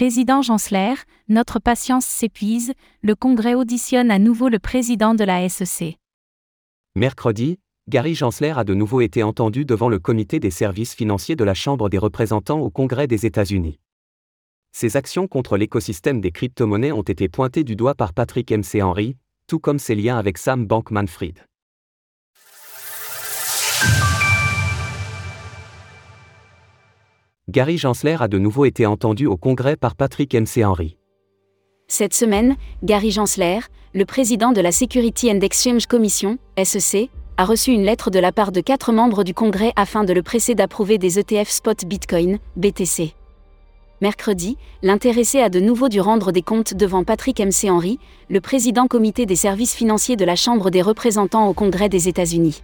Président Gensler, notre patience s'épuise, le Congrès auditionne à nouveau le président de la SEC. Mercredi, Gary Gensler a de nouveau été entendu devant le comité des services financiers de la Chambre des représentants au Congrès des États-Unis. Ses actions contre l'écosystème des crypto-monnaies ont été pointées du doigt par Patrick MC Henry, tout comme ses liens avec Sam Bankman-Fried. Gary Gensler a de nouveau été entendu au Congrès par Patrick MC Henry. Cette semaine, Gary Gensler, le président de la Security and Exchange Commission, SEC, a reçu une lettre de la part de quatre membres du Congrès afin de le presser d'approuver des ETF spot Bitcoin, BTC. Mercredi, l'intéressé a de nouveau dû rendre des comptes devant Patrick MC Henry, le président comité des services financiers de la Chambre des représentants au Congrès des États-Unis.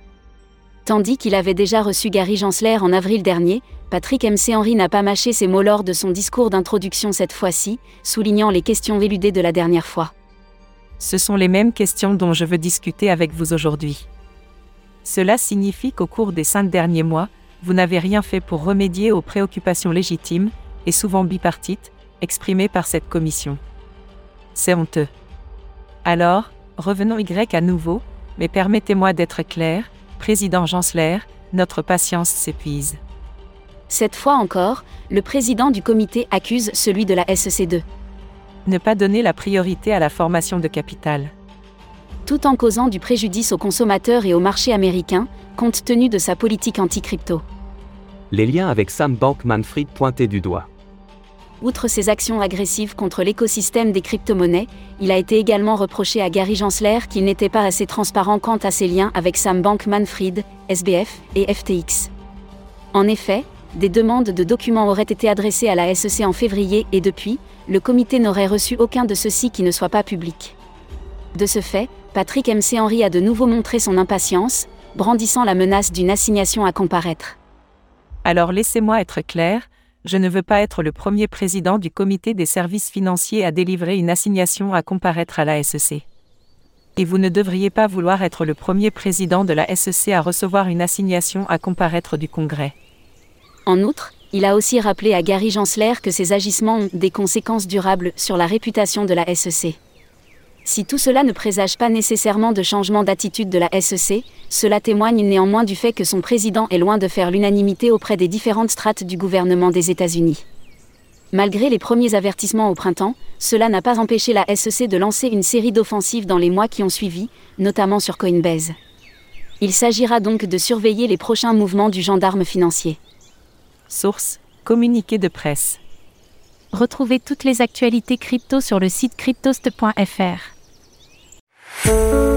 Tandis qu'il avait déjà reçu Gary Gensler en avril dernier, Patrick MC Henry n'a pas mâché ses mots lors de son discours d'introduction cette fois-ci, soulignant les questions éludées de la dernière fois. Ce sont les mêmes questions dont je veux discuter avec vous aujourd'hui. Cela signifie qu'au cours des cinq derniers mois, vous n'avez rien fait pour remédier aux préoccupations légitimes, et souvent bipartites, exprimées par cette commission. C'est honteux. Alors, revenons Y à nouveau, mais permettez-moi d'être clair, Président Gensler, notre patience s'épuise. Cette fois encore, le président du comité accuse celui de la SEC2. Ne pas donner la priorité à la formation de capital. Tout en causant du préjudice aux consommateurs et au marché américain, compte tenu de sa politique anti-crypto. Les liens avec Sam Bankman-Fried pointés du doigt. Outre ses actions agressives contre l'écosystème des crypto-monnaies, il a été également reproché à Gary Gensler qu'il n'était pas assez transparent quant à ses liens avec Sam Bankman-Fried, SBF et FTX. En effet, des demandes de documents auraient été adressées à la SEC en février et depuis, le comité n'aurait reçu aucun de ceux-ci qui ne soit pas public. De ce fait, Patrick MC Henry a de nouveau montré son impatience, brandissant la menace d'une assignation à comparaître. Alors laissez-moi être clair, je ne veux pas être le premier président du comité des services financiers à délivrer une assignation à comparaître à la SEC. Et vous ne devriez pas vouloir être le premier président de la SEC à recevoir une assignation à comparaître du Congrès. En outre, il a aussi rappelé à Gary Gensler que ces agissements ont des conséquences durables sur la réputation de la SEC. Si tout cela ne présage pas nécessairement de changement d'attitude de la SEC, cela témoigne néanmoins du fait que son président est loin de faire l'unanimité auprès des différentes strates du gouvernement des États-Unis. Malgré les premiers avertissements au printemps, cela n'a pas empêché la SEC de lancer une série d'offensives dans les mois qui ont suivi, notamment sur Coinbase. Il s'agira donc de surveiller les prochains mouvements du gendarme financier. Source Communiqué de presse. Retrouvez toutes les actualités crypto sur le site cryptost.fr. Música